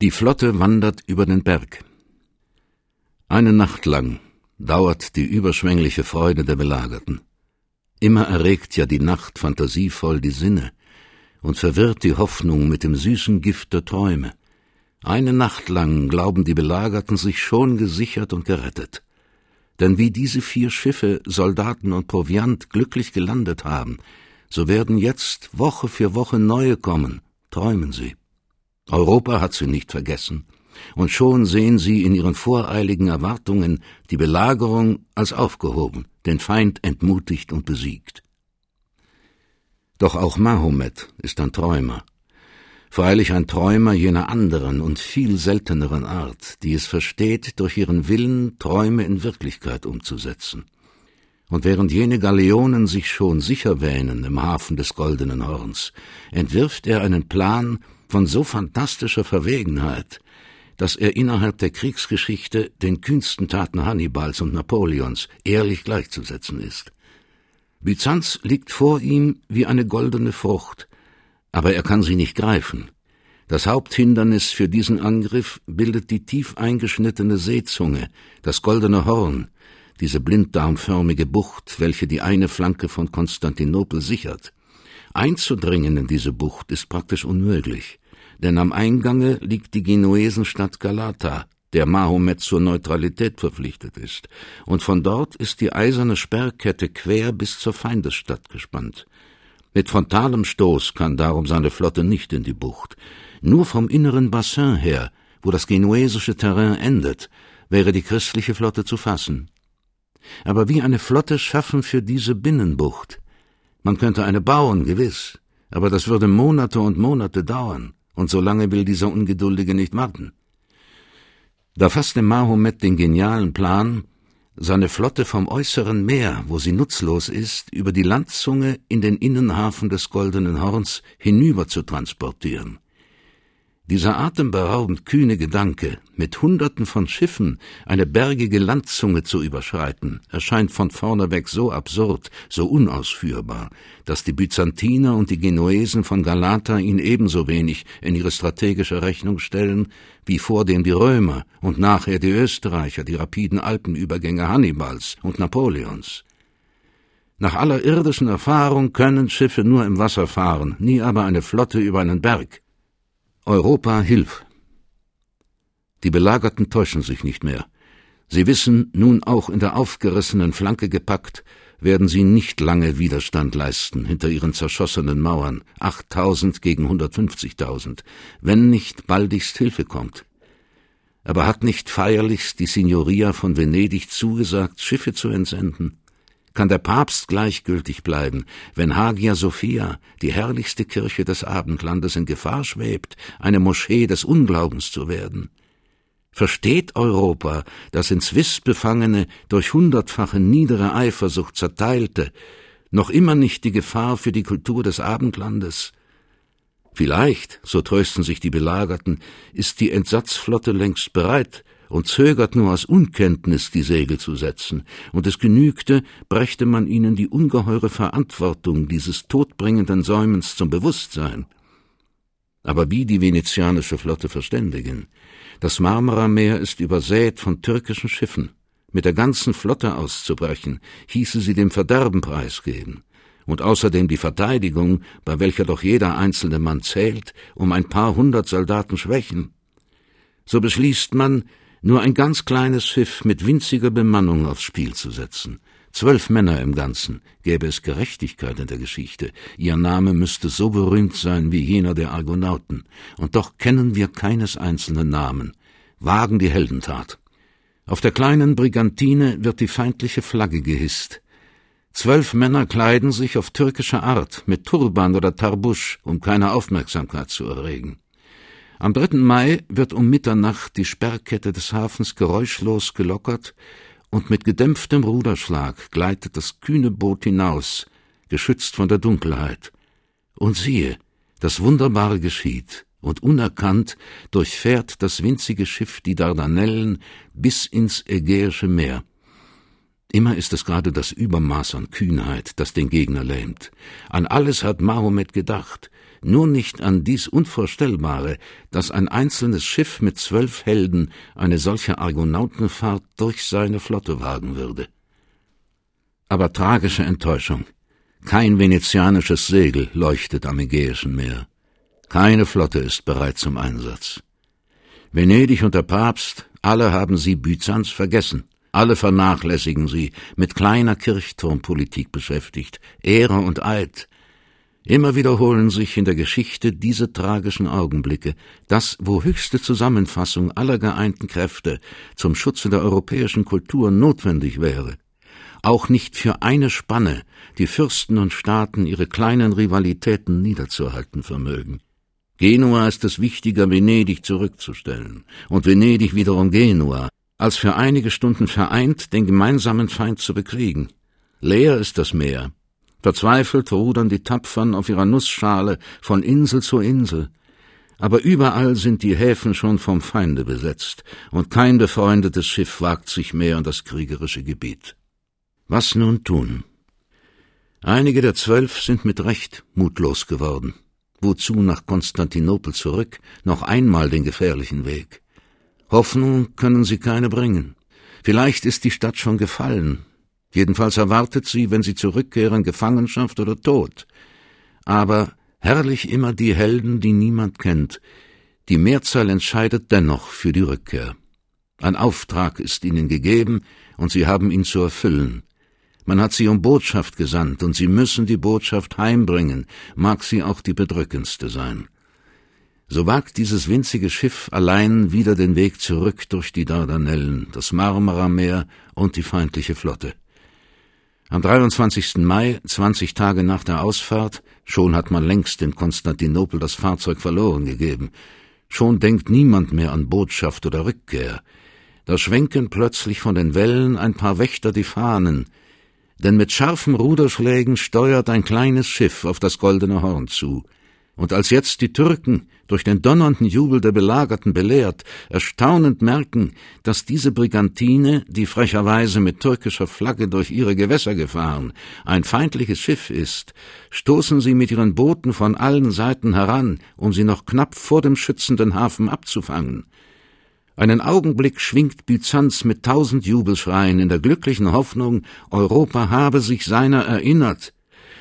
Die Flotte wandert über den Berg. Eine Nacht lang dauert die überschwängliche Freude der Belagerten. Immer erregt ja die Nacht fantasievoll die Sinne und verwirrt die Hoffnung mit dem süßen Gift der Träume. Eine Nacht lang glauben die Belagerten sich schon gesichert und gerettet. Denn wie diese vier Schiffe Soldaten und Proviant glücklich gelandet haben, so werden jetzt Woche für Woche neue kommen, träumen sie. Europa hat sie nicht vergessen, und schon sehen sie in ihren voreiligen Erwartungen die Belagerung als aufgehoben, den Feind entmutigt und besiegt. Doch auch Mahomet ist ein Träumer, freilich ein Träumer jener anderen und viel selteneren Art, die es versteht, durch ihren Willen Träume in Wirklichkeit umzusetzen. Und während jene Galeonen sich schon sicher wähnen im Hafen des Goldenen Horns, entwirft er einen Plan, von so fantastischer Verwegenheit, dass er innerhalb der Kriegsgeschichte den kühnsten Taten Hannibals und Napoleons ehrlich gleichzusetzen ist. Byzanz liegt vor ihm wie eine goldene Frucht, aber er kann sie nicht greifen. Das Haupthindernis für diesen Angriff bildet die tief eingeschnittene Seezunge, das goldene Horn, diese blinddarmförmige Bucht, welche die eine Flanke von Konstantinopel sichert. Einzudringen in diese Bucht ist praktisch unmöglich, denn am Eingange liegt die Genuesenstadt Galata, der Mahomet zur Neutralität verpflichtet ist, und von dort ist die eiserne Sperrkette quer bis zur Feindesstadt gespannt. Mit frontalem Stoß kann darum seine Flotte nicht in die Bucht. Nur vom inneren Bassin her, wo das genuesische Terrain endet, wäre die christliche Flotte zu fassen. Aber wie eine Flotte schaffen für diese Binnenbucht? Man könnte eine bauen, gewiss, aber das würde Monate und Monate dauern, und so lange will dieser Ungeduldige nicht warten. Da fasste Mahomet den genialen Plan, seine Flotte vom äußeren Meer, wo sie nutzlos ist, über die Landzunge in den Innenhafen des Goldenen Horns hinüber zu transportieren. Dieser atemberaubend kühne Gedanke, mit Hunderten von Schiffen eine bergige Landzunge zu überschreiten, erscheint von vorne weg so absurd, so unausführbar, dass die Byzantiner und die Genuesen von Galata ihn ebenso wenig in ihre strategische Rechnung stellen, wie vordem die Römer und nachher die Österreicher die rapiden Alpenübergänge Hannibals und Napoleons. Nach aller irdischen Erfahrung können Schiffe nur im Wasser fahren, nie aber eine Flotte über einen Berg. Europa, hilf! Die Belagerten täuschen sich nicht mehr. Sie wissen, nun auch in der aufgerissenen Flanke gepackt, werden sie nicht lange Widerstand leisten hinter ihren zerschossenen Mauern, achttausend gegen hundertfünfzigtausend, wenn nicht baldigst Hilfe kommt. Aber hat nicht feierlichst die Signoria von Venedig zugesagt, Schiffe zu entsenden? Kann der Papst gleichgültig bleiben, wenn Hagia Sophia, die herrlichste Kirche des Abendlandes, in Gefahr schwebt, eine Moschee des Unglaubens zu werden? Versteht Europa, das ins Wissbefangene durch hundertfache niedere Eifersucht zerteilte, noch immer nicht die Gefahr für die Kultur des Abendlandes? Vielleicht, so trösten sich die Belagerten, ist die Entsatzflotte längst bereit, und zögert nur aus Unkenntnis die Segel zu setzen, und es genügte, brächte man ihnen die ungeheure Verantwortung dieses todbringenden Säumens zum Bewusstsein. Aber wie die venezianische Flotte verständigen? Das Marmarameer ist übersät von türkischen Schiffen. Mit der ganzen Flotte auszubrechen, hieße sie dem Verderben preisgeben. Und außerdem die Verteidigung, bei welcher doch jeder einzelne Mann zählt, um ein paar hundert Soldaten schwächen. So beschließt man, nur ein ganz kleines Schiff mit winziger Bemannung aufs Spiel zu setzen. Zwölf Männer im Ganzen, gäbe es Gerechtigkeit in der Geschichte, ihr Name müsste so berühmt sein wie jener der Argonauten, und doch kennen wir keines einzelnen Namen, wagen die Heldentat. Auf der kleinen Brigantine wird die feindliche Flagge gehisst. Zwölf Männer kleiden sich auf türkische Art, mit Turban oder Tarbusch, um keine Aufmerksamkeit zu erregen. Am 3. Mai wird um Mitternacht die Sperrkette des Hafens geräuschlos gelockert und mit gedämpftem Ruderschlag gleitet das kühne Boot hinaus, geschützt von der Dunkelheit. Und siehe, das Wunderbare geschieht, und unerkannt durchfährt das winzige Schiff die Dardanellen bis ins Ägäische Meer. Immer ist es gerade das Übermaß an Kühnheit, das den Gegner lähmt. An alles hat Mahomet gedacht, nur nicht an dies Unvorstellbare, dass ein einzelnes Schiff mit zwölf Helden eine solche Argonautenfahrt durch seine Flotte wagen würde. Aber tragische Enttäuschung. Kein venezianisches Segel leuchtet am Ägäischen Meer. Keine Flotte ist bereit zum Einsatz. Venedig und der Papst, alle haben sie Byzanz vergessen. Alle vernachlässigen sie, mit kleiner Kirchturmpolitik beschäftigt, Ehre und Eid. Immer wiederholen sich in der Geschichte diese tragischen Augenblicke, das, wo höchste Zusammenfassung aller geeinten Kräfte zum Schutze der europäischen Kultur notwendig wäre. Auch nicht für eine Spanne die Fürsten und Staaten ihre kleinen Rivalitäten niederzuhalten vermögen. Genua ist es wichtiger, Venedig zurückzustellen, und Venedig wiederum Genua, als für einige Stunden vereint den gemeinsamen Feind zu bekriegen. Leer ist das Meer. Verzweifelt rudern die Tapfern auf ihrer Nussschale von Insel zu Insel. Aber überall sind die Häfen schon vom Feinde besetzt, und kein befreundetes Schiff wagt sich mehr an das kriegerische Gebiet. Was nun tun? Einige der Zwölf sind mit Recht mutlos geworden. Wozu nach Konstantinopel zurück, noch einmal den gefährlichen Weg? Hoffnung können sie keine bringen. Vielleicht ist die Stadt schon gefallen. Jedenfalls erwartet sie, wenn sie zurückkehren, Gefangenschaft oder Tod. Aber herrlich immer die Helden, die niemand kennt. Die Mehrzahl entscheidet dennoch für die Rückkehr. Ein Auftrag ist ihnen gegeben, und sie haben ihn zu erfüllen. Man hat sie um Botschaft gesandt, und sie müssen die Botschaft heimbringen, mag sie auch die bedrückendste sein so wagt dieses winzige Schiff allein wieder den Weg zurück durch die Dardanellen, das Marmarameer und die feindliche Flotte. Am 23. Mai, 20 Tage nach der Ausfahrt, schon hat man längst in Konstantinopel das Fahrzeug verloren gegeben. Schon denkt niemand mehr an Botschaft oder Rückkehr. Da schwenken plötzlich von den Wellen ein paar Wächter die Fahnen, denn mit scharfen Ruderschlägen steuert ein kleines Schiff auf das Goldene Horn zu. Und als jetzt die Türken, durch den donnernden Jubel der Belagerten belehrt, erstaunend merken, dass diese Brigantine, die frecherweise mit türkischer Flagge durch ihre Gewässer gefahren, ein feindliches Schiff ist, stoßen sie mit ihren Booten von allen Seiten heran, um sie noch knapp vor dem schützenden Hafen abzufangen. Einen Augenblick schwingt Byzanz mit tausend Jubelschreien in der glücklichen Hoffnung, Europa habe sich seiner erinnert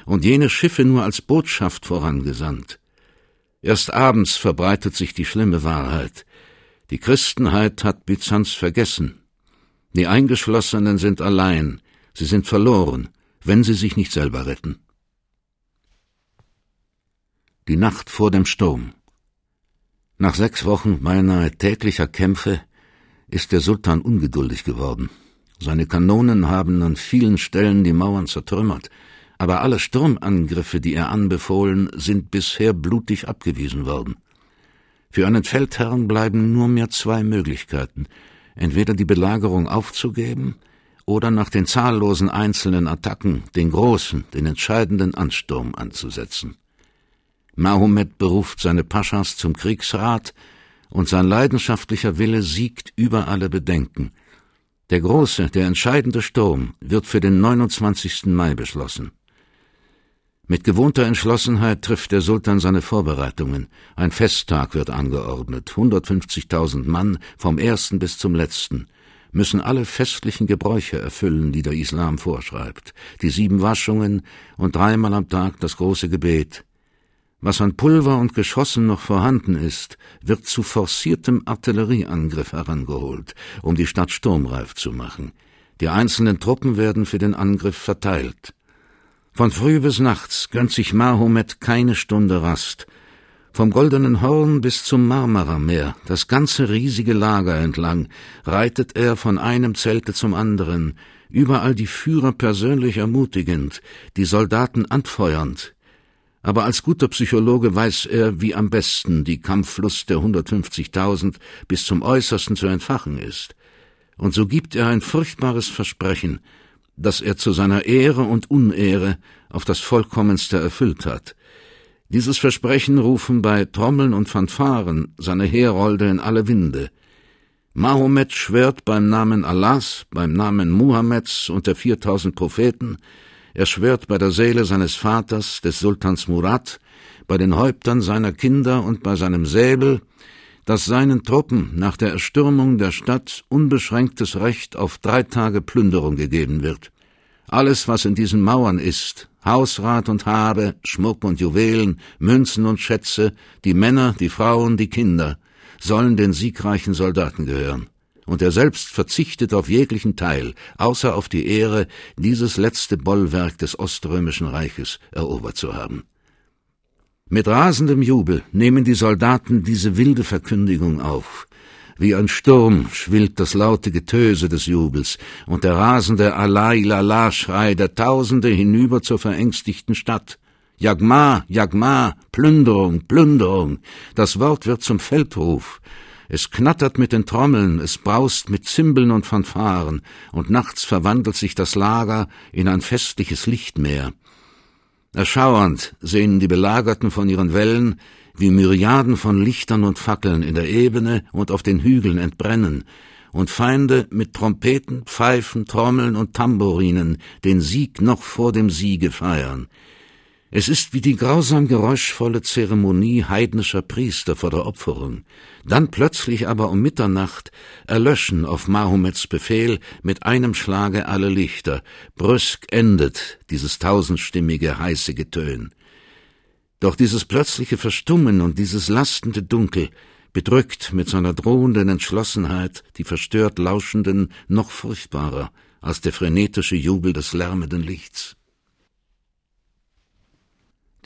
und jene Schiffe nur als Botschaft vorangesandt. Erst abends verbreitet sich die schlimme Wahrheit. Die Christenheit hat Byzanz vergessen. Die Eingeschlossenen sind allein, sie sind verloren, wenn sie sich nicht selber retten. Die Nacht vor dem Sturm. Nach sechs Wochen beinahe täglicher Kämpfe ist der Sultan ungeduldig geworden. Seine Kanonen haben an vielen Stellen die Mauern zertrümmert, aber alle Sturmangriffe, die er anbefohlen, sind bisher blutig abgewiesen worden. Für einen Feldherrn bleiben nur mehr zwei Möglichkeiten, entweder die Belagerung aufzugeben oder nach den zahllosen einzelnen Attacken den großen, den entscheidenden Ansturm anzusetzen. Mahomet beruft seine Paschas zum Kriegsrat, und sein leidenschaftlicher Wille siegt über alle Bedenken. Der große, der entscheidende Sturm wird für den 29. Mai beschlossen. Mit gewohnter Entschlossenheit trifft der Sultan seine Vorbereitungen. Ein Festtag wird angeordnet. 150.000 Mann vom ersten bis zum letzten müssen alle festlichen Gebräuche erfüllen, die der Islam vorschreibt. Die sieben Waschungen und dreimal am Tag das große Gebet. Was an Pulver und Geschossen noch vorhanden ist, wird zu forciertem Artillerieangriff herangeholt, um die Stadt sturmreif zu machen. Die einzelnen Truppen werden für den Angriff verteilt. Von früh bis nachts gönnt sich Mahomet keine Stunde Rast. Vom Goldenen Horn bis zum Marmarameer, das ganze riesige Lager entlang, reitet er von einem Zelte zum anderen, überall die Führer persönlich ermutigend, die Soldaten anfeuernd. Aber als guter Psychologe weiß er, wie am besten die Kampflust der 150.000 bis zum Äußersten zu entfachen ist. Und so gibt er ein furchtbares Versprechen, das er zu seiner Ehre und Unehre auf das vollkommenste erfüllt hat. Dieses Versprechen rufen bei Trommeln und Fanfaren seine Herolde in alle Winde. Mahomet schwört beim Namen Allahs, beim Namen Muhammeds und der viertausend Propheten, er schwört bei der Seele seines Vaters, des Sultans Murad, bei den Häuptern seiner Kinder und bei seinem Säbel, dass seinen Truppen nach der Erstürmung der Stadt unbeschränktes Recht auf drei Tage Plünderung gegeben wird. Alles, was in diesen Mauern ist, Hausrat und Habe, Schmuck und Juwelen, Münzen und Schätze, die Männer, die Frauen, die Kinder, sollen den siegreichen Soldaten gehören. Und er selbst verzichtet auf jeglichen Teil, außer auf die Ehre, dieses letzte Bollwerk des Oströmischen Reiches erobert zu haben. Mit rasendem Jubel nehmen die Soldaten diese wilde Verkündigung auf. Wie ein Sturm schwillt das laute Getöse des Jubels und der rasende Allah-Ilallah-Schrei der Tausende hinüber zur verängstigten Stadt. Jagma, Jagma, Plünderung, Plünderung. Das Wort wird zum Feldruf. Es knattert mit den Trommeln, es braust mit Zimbeln und Fanfaren, und nachts verwandelt sich das Lager in ein festliches Lichtmeer. Erschauernd sehen die Belagerten von ihren Wellen, wie Myriaden von Lichtern und Fackeln in der Ebene und auf den Hügeln entbrennen, und Feinde mit Trompeten, Pfeifen, Trommeln und Tambourinen den Sieg noch vor dem Siege feiern. Es ist wie die grausam geräuschvolle Zeremonie heidnischer Priester vor der Opferung. Dann plötzlich aber um Mitternacht erlöschen auf Mahomets Befehl mit einem Schlage alle Lichter. Brüsk endet dieses tausendstimmige heiße Getön. Doch dieses plötzliche Verstummen und dieses lastende Dunkel bedrückt mit seiner drohenden Entschlossenheit die verstört Lauschenden noch furchtbarer als der frenetische Jubel des lärmenden Lichts.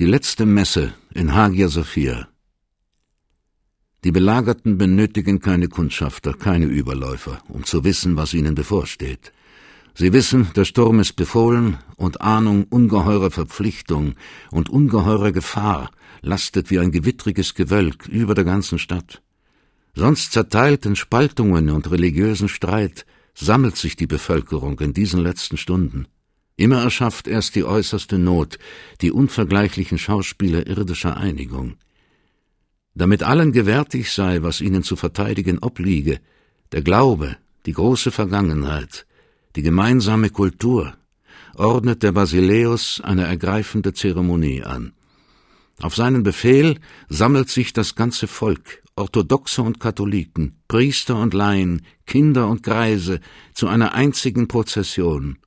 Die letzte Messe in Hagia Sophia. Die Belagerten benötigen keine Kundschafter, keine Überläufer, um zu wissen, was ihnen bevorsteht. Sie wissen, der Sturm ist befohlen und Ahnung ungeheurer Verpflichtung und ungeheurer Gefahr lastet wie ein gewittriges Gewölk über der ganzen Stadt. Sonst zerteilt in Spaltungen und religiösen Streit sammelt sich die Bevölkerung in diesen letzten Stunden. Immer erschafft erst die äußerste Not die unvergleichlichen Schauspieler irdischer Einigung. Damit allen gewärtig sei, was ihnen zu verteidigen obliege, der Glaube, die große Vergangenheit, die gemeinsame Kultur, ordnet der Basileus eine ergreifende Zeremonie an. Auf seinen Befehl sammelt sich das ganze Volk, Orthodoxe und Katholiken, Priester und Laien, Kinder und Greise, zu einer einzigen Prozession,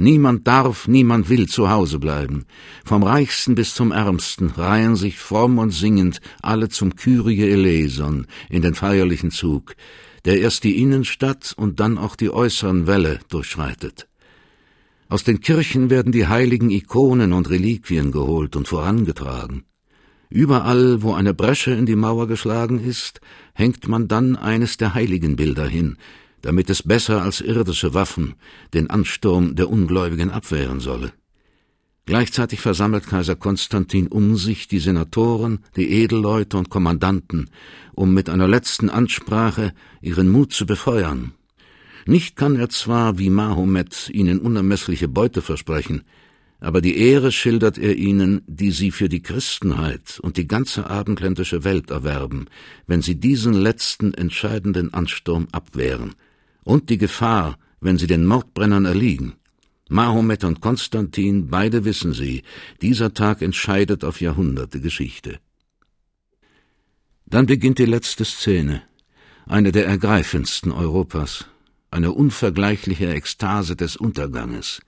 Niemand darf, niemand will zu Hause bleiben. Vom Reichsten bis zum Ärmsten reihen sich fromm und singend alle zum Kyrie eleison in den feierlichen Zug, der erst die Innenstadt und dann auch die äußeren Wälle durchschreitet. Aus den Kirchen werden die heiligen Ikonen und Reliquien geholt und vorangetragen. Überall, wo eine Bresche in die Mauer geschlagen ist, hängt man dann eines der Heiligenbilder hin, damit es besser als irdische Waffen den Ansturm der Ungläubigen abwehren solle. Gleichzeitig versammelt Kaiser Konstantin um sich die Senatoren, die Edelleute und Kommandanten, um mit einer letzten Ansprache ihren Mut zu befeuern. Nicht kann er zwar wie Mahomet ihnen unermessliche Beute versprechen, aber die Ehre schildert er ihnen, die sie für die Christenheit und die ganze abendländische Welt erwerben, wenn sie diesen letzten entscheidenden Ansturm abwehren – und die Gefahr, wenn sie den Mordbrennern erliegen. Mahomet und Konstantin, beide wissen sie, dieser Tag entscheidet auf Jahrhunderte Geschichte. Dann beginnt die letzte Szene, eine der ergreifendsten Europas, eine unvergleichliche Ekstase des Unterganges.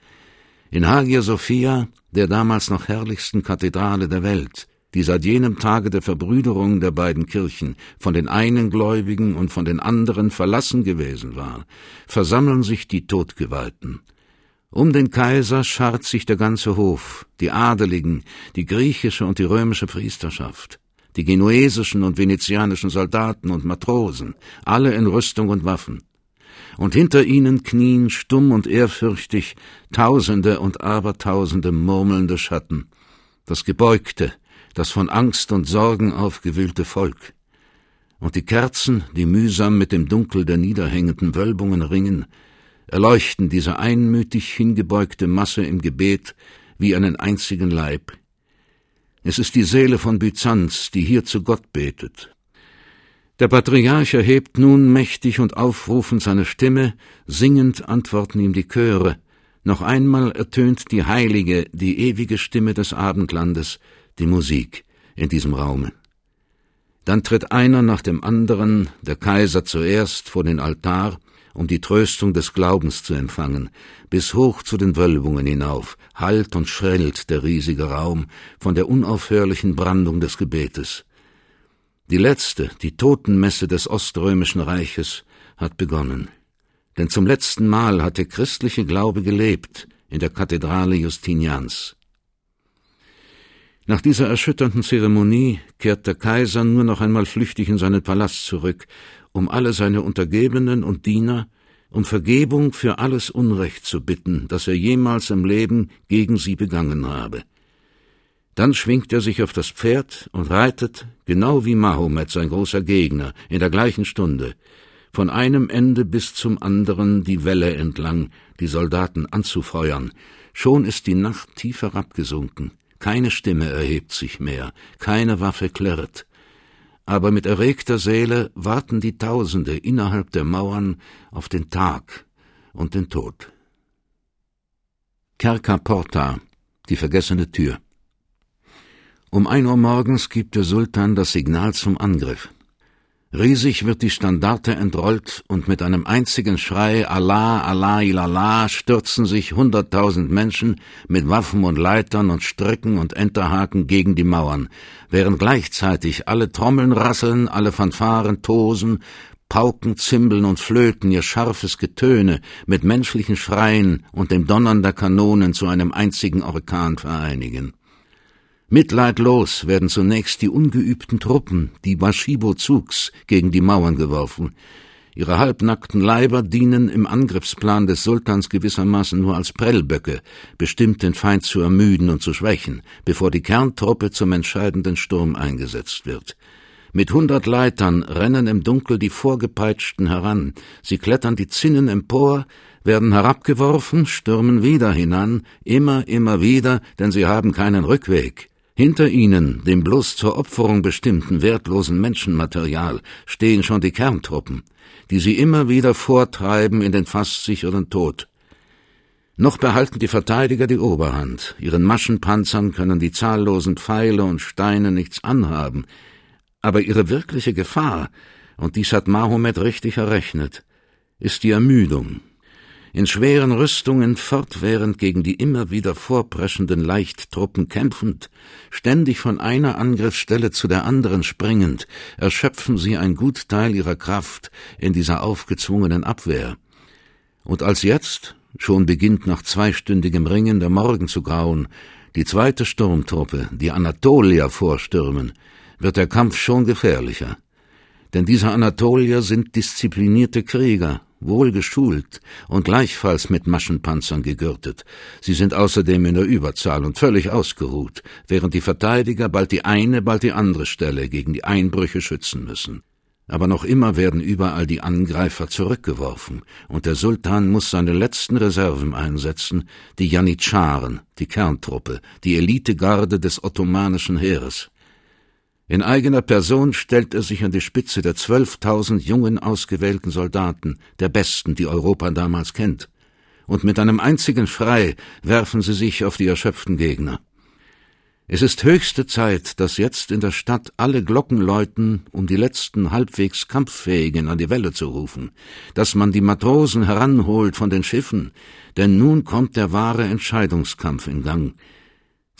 In Hagia Sophia, der damals noch herrlichsten Kathedrale der Welt, die seit jenem Tage der Verbrüderung der beiden Kirchen von den einen Gläubigen und von den anderen verlassen gewesen war, versammeln sich die Todgeweihten. Um den Kaiser scharrt sich der ganze Hof, die Adeligen, die griechische und die römische Priesterschaft, die genuesischen und venezianischen Soldaten und Matrosen, alle in Rüstung und Waffen. Und hinter ihnen knien stumm und ehrfürchtig Tausende und Abertausende murmelnde Schatten, das Gebeugte, das von Angst und Sorgen aufgewühlte Volk. Und die Kerzen, die mühsam mit dem Dunkel der niederhängenden Wölbungen ringen, erleuchten diese einmütig hingebeugte Masse im Gebet wie einen einzigen Leib. Es ist die Seele von Byzanz, die hier zu Gott betet. Der Patriarch erhebt nun mächtig und aufrufend seine Stimme, singend antworten ihm die Chöre, noch einmal ertönt die heilige, die ewige Stimme des Abendlandes, die Musik. in diesem Raume. Dann tritt einer nach dem anderen, der Kaiser zuerst, vor den Altar, um die Tröstung des Glaubens zu empfangen, bis hoch zu den Wölbungen hinauf, hallt und schrellt der riesige Raum von der unaufhörlichen Brandung des Gebetes. Die letzte, die Totenmesse des Oströmischen Reiches hat begonnen. Denn zum letzten Mal hat der christliche Glaube gelebt in der Kathedrale Justinians. Nach dieser erschütternden Zeremonie kehrt der Kaiser nur noch einmal flüchtig in seinen Palast zurück, um alle seine Untergebenen und Diener um Vergebung für alles Unrecht zu bitten, das er jemals im Leben gegen sie begangen habe. Dann schwingt er sich auf das Pferd und reitet, genau wie Mahomet, sein großer Gegner, in der gleichen Stunde, von einem Ende bis zum anderen die Welle entlang, die Soldaten anzufeuern. Schon ist die Nacht tief herabgesunken, keine Stimme erhebt sich mehr, keine Waffe klirrt aber mit erregter Seele warten die Tausende innerhalb der Mauern auf den Tag und den Tod. Kerka Porta, die vergessene Tür. Um ein Uhr morgens gibt der Sultan das Signal zum Angriff. Riesig wird die Standarte entrollt und mit einem einzigen Schrei Allah, Allah, ilallah stürzen sich hunderttausend Menschen mit Waffen und Leitern und Stricken und Enterhaken gegen die Mauern, während gleichzeitig alle Trommeln rasseln, alle Fanfaren tosen, Pauken, Zimbeln und Flöten ihr scharfes Getöne mit menschlichen Schreien und dem Donnern der Kanonen zu einem einzigen Orkan vereinigen. Mitleidlos werden zunächst die ungeübten Truppen, die Bashibo-Zugs, gegen die Mauern geworfen. Ihre halbnackten Leiber dienen im Angriffsplan des Sultans gewissermaßen nur als Prellböcke, bestimmt den Feind zu ermüden und zu schwächen, bevor die Kerntruppe zum entscheidenden Sturm eingesetzt wird. Mit hundert Leitern rennen im Dunkel die Vorgepeitschten heran, sie klettern die Zinnen empor, werden herabgeworfen, stürmen wieder hinan, immer, immer wieder, denn sie haben keinen Rückweg. Hinter ihnen, dem bloß zur Opferung bestimmten wertlosen Menschenmaterial, stehen schon die Kerntruppen, die sie immer wieder vortreiben in den fast sicheren Tod. Noch behalten die Verteidiger die Oberhand, ihren Maschenpanzern können die zahllosen Pfeile und Steine nichts anhaben, aber ihre wirkliche Gefahr, und dies hat Mahomet richtig errechnet, ist die Ermüdung, in schweren Rüstungen fortwährend gegen die immer wieder vorpreschenden Leichttruppen kämpfend, ständig von einer Angriffsstelle zu der anderen springend, erschöpfen sie ein gut Teil ihrer Kraft in dieser aufgezwungenen Abwehr. Und als jetzt, schon beginnt nach zweistündigem Ringen der Morgen zu grauen, die zweite Sturmtruppe, die Anatolier vorstürmen, wird der Kampf schon gefährlicher. Denn diese Anatolier sind disziplinierte Krieger, wohl geschult und gleichfalls mit Maschenpanzern gegürtet. Sie sind außerdem in der Überzahl und völlig ausgeruht, während die Verteidiger bald die eine, bald die andere Stelle gegen die Einbrüche schützen müssen. Aber noch immer werden überall die Angreifer zurückgeworfen, und der Sultan muss seine letzten Reserven einsetzen, die Janitscharen, die Kerntruppe, die Elitegarde des ottomanischen Heeres. In eigener Person stellt er sich an die Spitze der zwölftausend jungen ausgewählten Soldaten, der besten, die Europa damals kennt. Und mit einem einzigen Schrei werfen sie sich auf die erschöpften Gegner. Es ist höchste Zeit, dass jetzt in der Stadt alle Glocken läuten, um die letzten halbwegs Kampffähigen an die Welle zu rufen, dass man die Matrosen heranholt von den Schiffen, denn nun kommt der wahre Entscheidungskampf in Gang,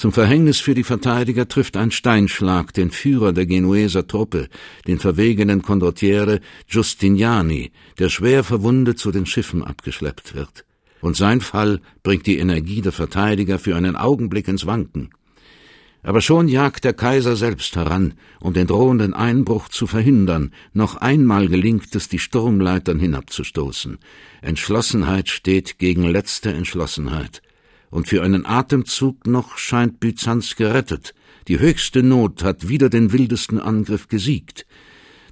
zum Verhängnis für die Verteidiger trifft ein Steinschlag den Führer der Genueser Truppe, den verwegenen Condottiere Giustiniani, der schwer verwundet zu den Schiffen abgeschleppt wird. Und sein Fall bringt die Energie der Verteidiger für einen Augenblick ins Wanken. Aber schon jagt der Kaiser selbst heran, um den drohenden Einbruch zu verhindern. Noch einmal gelingt es, die Sturmleitern hinabzustoßen. Entschlossenheit steht gegen letzte Entschlossenheit und für einen Atemzug noch scheint Byzanz gerettet. Die höchste Not hat wieder den wildesten Angriff gesiegt.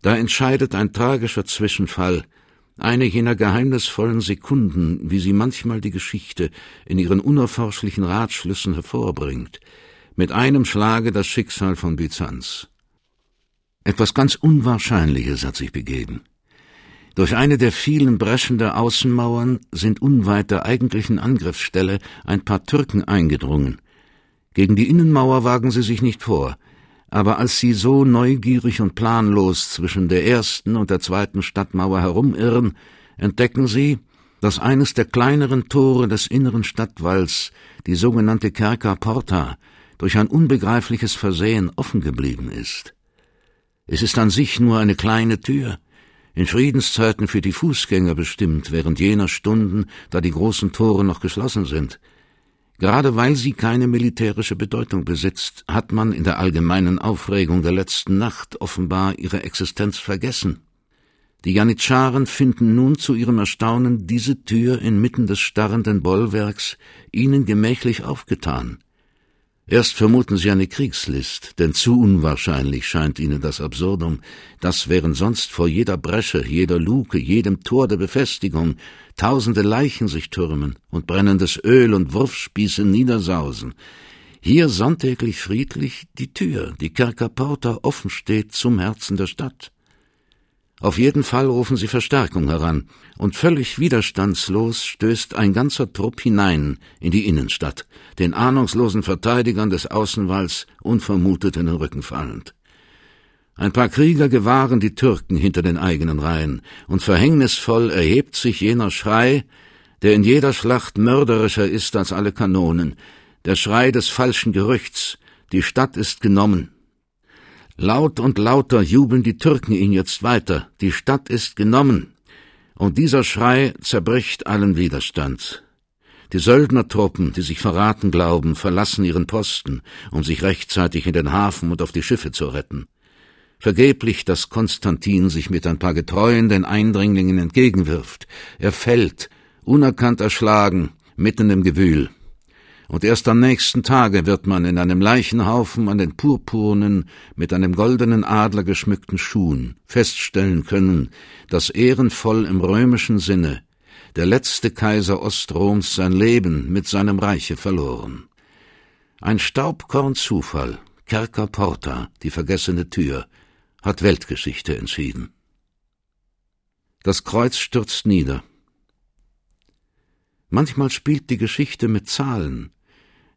Da entscheidet ein tragischer Zwischenfall, eine jener geheimnisvollen Sekunden, wie sie manchmal die Geschichte in ihren unerforschlichen Ratschlüssen hervorbringt, mit einem Schlage das Schicksal von Byzanz. Etwas ganz Unwahrscheinliches hat sich begeben. Durch eine der vielen Breschen der Außenmauern sind unweit der eigentlichen Angriffsstelle ein paar Türken eingedrungen. Gegen die Innenmauer wagen sie sich nicht vor, aber als sie so neugierig und planlos zwischen der ersten und der zweiten Stadtmauer herumirren, entdecken sie, dass eines der kleineren Tore des inneren Stadtwalls, die sogenannte Kerker Porta, durch ein unbegreifliches Versehen offen geblieben ist. Es ist an sich nur eine kleine Tür, in Friedenszeiten für die Fußgänger bestimmt, während jener Stunden, da die großen Tore noch geschlossen sind. Gerade weil sie keine militärische Bedeutung besitzt, hat man in der allgemeinen Aufregung der letzten Nacht offenbar ihre Existenz vergessen. Die Janitscharen finden nun zu ihrem Erstaunen diese Tür inmitten des starrenden Bollwerks ihnen gemächlich aufgetan. Erst vermuten sie eine Kriegslist, denn zu unwahrscheinlich scheint ihnen das Absurdum, dass während sonst vor jeder Bresche, jeder Luke, jedem Tor der Befestigung. Tausende Leichen sich türmen und brennendes Öl und Wurfspieße niedersausen, hier sonntäglich friedlich die Tür, die Kerkerporta offen steht zum Herzen der Stadt. Auf jeden Fall rufen sie Verstärkung heran, und völlig widerstandslos stößt ein ganzer Trupp hinein in die Innenstadt, den ahnungslosen Verteidigern des Außenwalls unvermutet in den Rücken fallend. Ein paar Krieger gewahren die Türken hinter den eigenen Reihen, und verhängnisvoll erhebt sich jener Schrei, der in jeder Schlacht mörderischer ist als alle Kanonen, der Schrei des falschen Gerüchts, die Stadt ist genommen, Laut und lauter jubeln die Türken ihn jetzt weiter, die Stadt ist genommen. Und dieser Schrei zerbricht allen Widerstand. Die Söldnertruppen, die sich verraten glauben, verlassen ihren Posten, um sich rechtzeitig in den Hafen und auf die Schiffe zu retten. Vergeblich, dass Konstantin sich mit ein paar Getreuen den Eindringlingen entgegenwirft. Er fällt, unerkannt erschlagen, mitten im Gewühl und erst am nächsten Tage wird man in einem Leichenhaufen an den purpurnen, mit einem goldenen Adler geschmückten Schuhen feststellen können, dass ehrenvoll im römischen Sinne der letzte Kaiser Ostroms sein Leben mit seinem Reiche verloren. Ein Staubkorn Zufall, Kerker Porta, die vergessene Tür, hat Weltgeschichte entschieden. Das Kreuz stürzt nieder. Manchmal spielt die Geschichte mit Zahlen,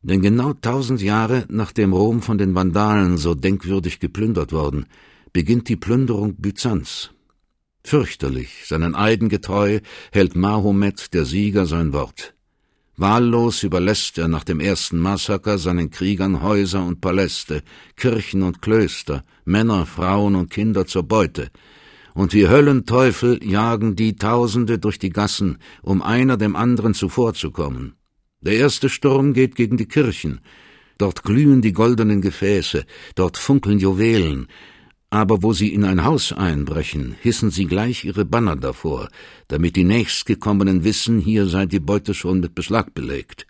denn genau tausend Jahre nachdem Rom von den Vandalen so denkwürdig geplündert worden, beginnt die Plünderung Byzanz. Fürchterlich, seinen Eiden getreu, hält Mahomet, der Sieger, sein Wort. Wahllos überlässt er nach dem ersten Massaker seinen Kriegern Häuser und Paläste, Kirchen und Klöster, Männer, Frauen und Kinder zur Beute, und wie Höllenteufel jagen die Tausende durch die Gassen, um einer dem anderen zuvorzukommen. Der erste Sturm geht gegen die Kirchen. Dort glühen die goldenen Gefäße, dort funkeln Juwelen. Aber wo sie in ein Haus einbrechen, hissen sie gleich ihre Banner davor, damit die Nächstgekommenen wissen, hier sei die Beute schon mit Beschlag belegt.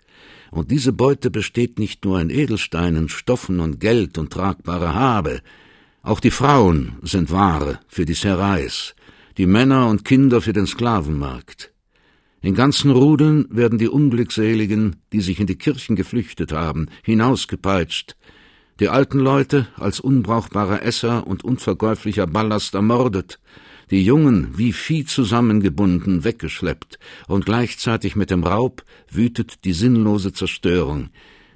Und diese Beute besteht nicht nur in Edelsteinen, Stoffen und Geld und tragbare Habe. Auch die Frauen sind Ware für die Serais, die Männer und Kinder für den Sklavenmarkt. In ganzen Rudeln werden die Unglückseligen, die sich in die Kirchen geflüchtet haben, hinausgepeitscht, die alten Leute als unbrauchbarer Esser und unverkäuflicher Ballast ermordet, die Jungen wie Vieh zusammengebunden weggeschleppt, und gleichzeitig mit dem Raub wütet die sinnlose Zerstörung,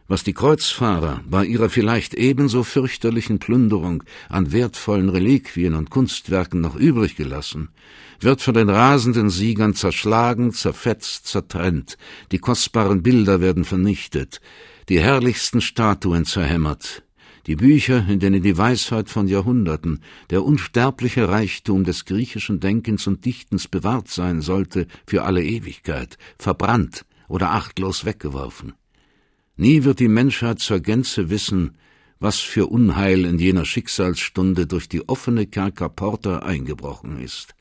was die Kreuzfahrer bei ihrer vielleicht ebenso fürchterlichen Plünderung an wertvollen Reliquien und Kunstwerken noch übrig gelassen, wird von den rasenden Siegern zerschlagen, zerfetzt, zertrennt, die kostbaren Bilder werden vernichtet, die herrlichsten Statuen zerhämmert, die Bücher, in denen die Weisheit von Jahrhunderten, der unsterbliche Reichtum des griechischen Denkens und Dichtens bewahrt sein sollte für alle Ewigkeit, verbrannt oder achtlos weggeworfen. Nie wird die Menschheit zur Gänze wissen, was für Unheil in jener Schicksalsstunde durch die offene Kerkerporta eingebrochen ist,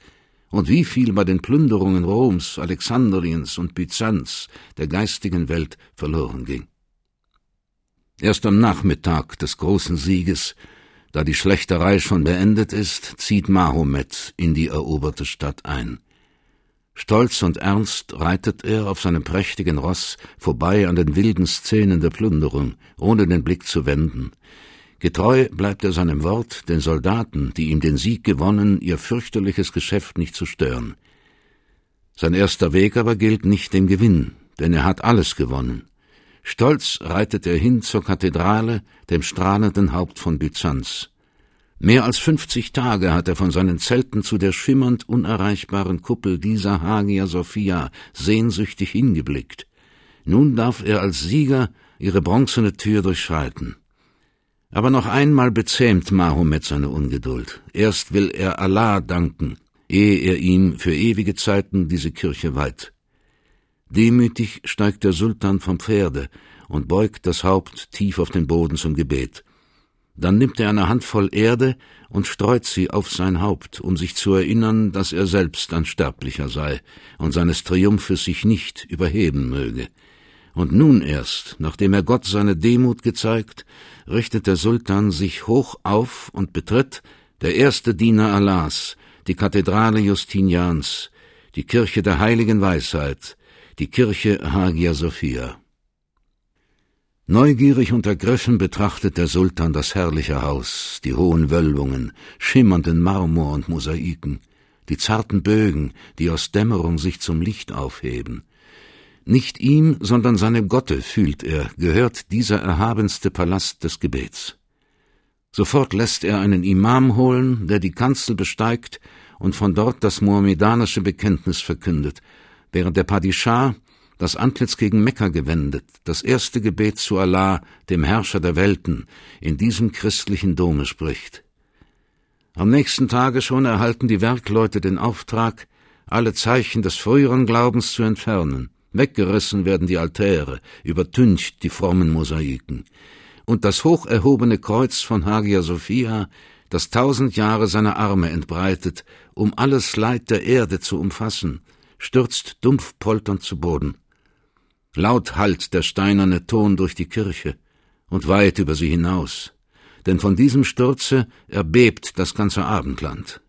und wie viel bei den Plünderungen Roms, Alexandriens und Byzanz der geistigen Welt verloren ging. Erst am Nachmittag des großen Sieges, da die Schlächterei schon beendet ist, zieht Mahomet in die eroberte Stadt ein. Stolz und ernst reitet er auf seinem prächtigen Ross vorbei an den wilden Szenen der Plünderung, ohne den Blick zu wenden. Getreu bleibt er seinem Wort, den Soldaten, die ihm den Sieg gewonnen, ihr fürchterliches Geschäft nicht zu stören. Sein erster Weg aber gilt nicht dem Gewinn, denn er hat alles gewonnen. Stolz reitet er hin zur Kathedrale, dem strahlenden Haupt von Byzanz. Mehr als fünfzig Tage hat er von seinen Zelten zu der schimmernd unerreichbaren Kuppel dieser Hagia Sophia sehnsüchtig hingeblickt. Nun darf er als Sieger ihre bronzene Tür durchschreiten. Aber noch einmal bezähmt Mahomet seine Ungeduld. Erst will er Allah danken, ehe er ihm für ewige Zeiten diese Kirche weiht. Demütig steigt der Sultan vom Pferde und beugt das Haupt tief auf den Boden zum Gebet. Dann nimmt er eine Handvoll Erde und streut sie auf sein Haupt, um sich zu erinnern, dass er selbst ein Sterblicher sei und seines Triumphes sich nicht überheben möge. Und nun erst, nachdem er Gott seine Demut gezeigt, richtet der Sultan sich hoch auf und betritt, der erste Diener Allahs, die Kathedrale Justinians, die Kirche der heiligen Weisheit, die Kirche Hagia Sophia. Neugierig und ergriffen betrachtet der Sultan das herrliche Haus, die hohen Wölbungen, schimmernden Marmor und Mosaiken, die zarten Bögen, die aus Dämmerung sich zum Licht aufheben. Nicht ihm, sondern seinem Gotte, fühlt er, gehört dieser erhabenste Palast des Gebets. Sofort lässt er einen Imam holen, der die Kanzel besteigt und von dort das mohammedanische Bekenntnis verkündet, während der Padischah das Antlitz gegen Mekka gewendet, das erste Gebet zu Allah, dem Herrscher der Welten, in diesem christlichen Dome spricht. Am nächsten Tage schon erhalten die Werkleute den Auftrag, alle Zeichen des früheren Glaubens zu entfernen. Weggerissen werden die Altäre, übertüncht die frommen Mosaiken. Und das hoch erhobene Kreuz von Hagia Sophia, das tausend Jahre seine Arme entbreitet, um alles Leid der Erde zu umfassen, stürzt dumpf polternd zu Boden. Laut hallt der steinerne Ton durch die Kirche und weit über sie hinaus, denn von diesem Sturze erbebt das ganze Abendland.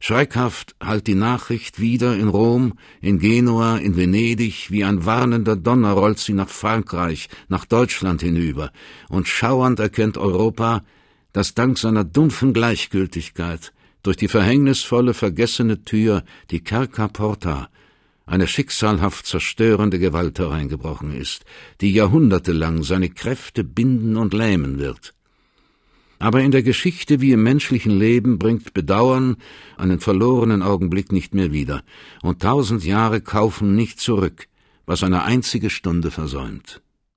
Schreckhaft hallt die Nachricht wieder in Rom, in Genua, in Venedig, wie ein warnender Donner rollt sie nach Frankreich, nach Deutschland hinüber, und schauernd erkennt Europa, dass dank seiner dumpfen Gleichgültigkeit durch die verhängnisvolle vergessene Tür, die Kerker Porta, eine schicksalhaft zerstörende Gewalt hereingebrochen ist, die jahrhundertelang seine Kräfte binden und lähmen wird. Aber in der Geschichte wie im menschlichen Leben bringt Bedauern einen verlorenen Augenblick nicht mehr wieder, und tausend Jahre kaufen nicht zurück, was eine einzige Stunde versäumt.